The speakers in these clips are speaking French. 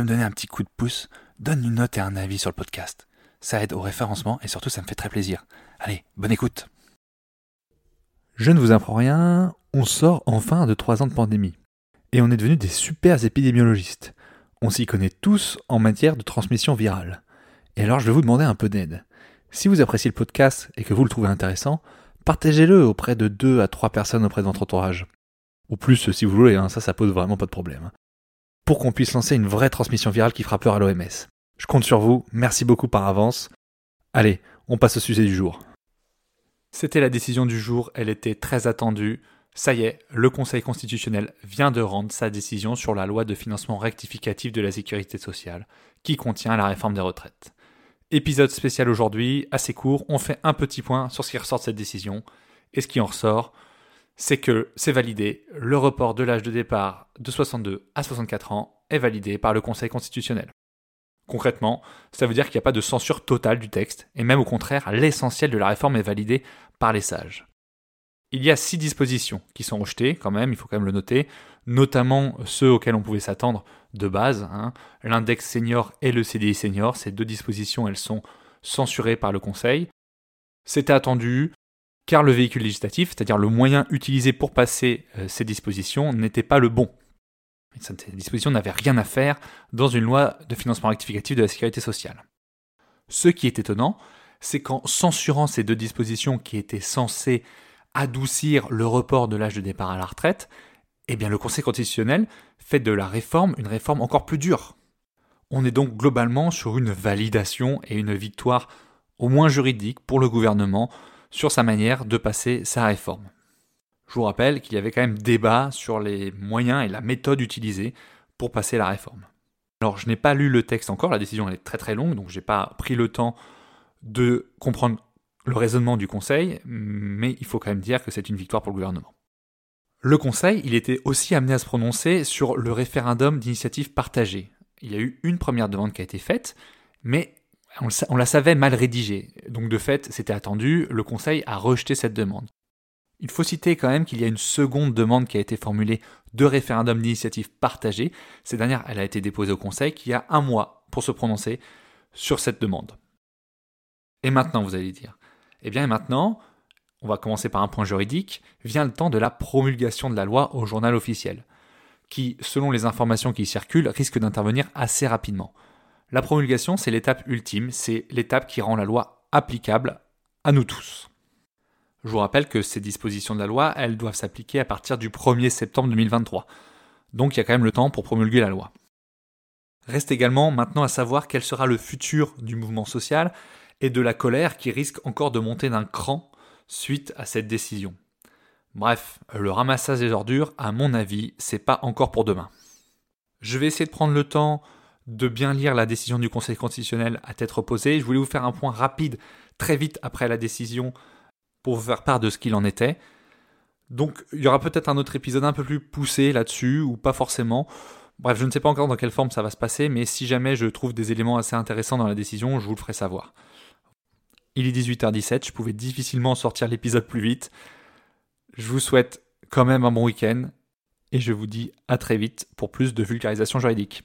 Me donner un petit coup de pouce, donne une note et un avis sur le podcast. Ça aide au référencement et surtout ça me fait très plaisir. Allez, bonne écoute. Je ne vous apprends rien, on sort enfin de trois ans de pandémie. Et on est devenus des super épidémiologistes. On s'y connaît tous en matière de transmission virale. Et alors je vais vous demander un peu d'aide. Si vous appréciez le podcast et que vous le trouvez intéressant, partagez-le auprès de deux à trois personnes auprès de votre entourage. Ou plus si vous voulez, hein, ça ça pose vraiment pas de problème. Pour qu'on puisse lancer une vraie transmission virale qui fera peur à l'OMS. Je compte sur vous, merci beaucoup par avance. Allez, on passe au sujet du jour. C'était la décision du jour, elle était très attendue. Ça y est, le Conseil constitutionnel vient de rendre sa décision sur la loi de financement rectificatif de la sécurité sociale, qui contient la réforme des retraites. Épisode spécial aujourd'hui, assez court, on fait un petit point sur ce qui ressort de cette décision. Et ce qui en ressort, c'est que c'est validé, le report de l'âge de départ de 62 à 64 ans est validé par le Conseil constitutionnel. Concrètement, ça veut dire qu'il n'y a pas de censure totale du texte, et même au contraire, l'essentiel de la réforme est validé par les sages. Il y a six dispositions qui sont rejetées, quand même, il faut quand même le noter, notamment ceux auxquels on pouvait s'attendre de base, hein. l'index senior et le CDI senior, ces deux dispositions, elles sont censurées par le Conseil. C'était attendu, car le véhicule législatif, c'est-à-dire le moyen utilisé pour passer euh, ces dispositions, n'était pas le bon. Cette disposition n'avait rien à faire dans une loi de financement rectificatif de la sécurité sociale. Ce qui est étonnant, c'est qu'en censurant ces deux dispositions qui étaient censées adoucir le report de l'âge de départ à la retraite, eh bien le Conseil constitutionnel fait de la réforme une réforme encore plus dure. On est donc globalement sur une validation et une victoire au moins juridique pour le gouvernement sur sa manière de passer sa réforme. Je vous rappelle qu'il y avait quand même débat sur les moyens et la méthode utilisée pour passer la réforme. Alors je n'ai pas lu le texte encore, la décision est très très longue, donc je n'ai pas pris le temps de comprendre le raisonnement du Conseil, mais il faut quand même dire que c'est une victoire pour le gouvernement. Le Conseil, il était aussi amené à se prononcer sur le référendum d'initiative partagée. Il y a eu une première demande qui a été faite, mais on, la savait mal rédigée. Donc de fait, c'était attendu, le Conseil a rejeté cette demande. Il faut citer quand même qu'il y a une seconde demande qui a été formulée de référendum d'initiative partagée. Cette dernière, elle a été déposée au Conseil qui a un mois pour se prononcer sur cette demande. Et maintenant, vous allez dire Eh bien, maintenant, on va commencer par un point juridique, vient le temps de la promulgation de la loi au journal officiel, qui, selon les informations qui circulent, risque d'intervenir assez rapidement. La promulgation, c'est l'étape ultime, c'est l'étape qui rend la loi applicable à nous tous. Je vous rappelle que ces dispositions de la loi, elles doivent s'appliquer à partir du 1er septembre 2023. Donc il y a quand même le temps pour promulguer la loi. Reste également maintenant à savoir quel sera le futur du mouvement social et de la colère qui risque encore de monter d'un cran suite à cette décision. Bref, le ramassage des ordures, à mon avis, c'est pas encore pour demain. Je vais essayer de prendre le temps de bien lire la décision du Conseil constitutionnel à tête reposée. Je voulais vous faire un point rapide très vite après la décision pour vous faire part de ce qu'il en était. Donc il y aura peut-être un autre épisode un peu plus poussé là-dessus, ou pas forcément. Bref, je ne sais pas encore dans quelle forme ça va se passer, mais si jamais je trouve des éléments assez intéressants dans la décision, je vous le ferai savoir. Il est 18h17, je pouvais difficilement sortir l'épisode plus vite. Je vous souhaite quand même un bon week-end, et je vous dis à très vite pour plus de vulgarisation juridique.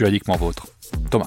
Juridiquement vôtre. Thomas.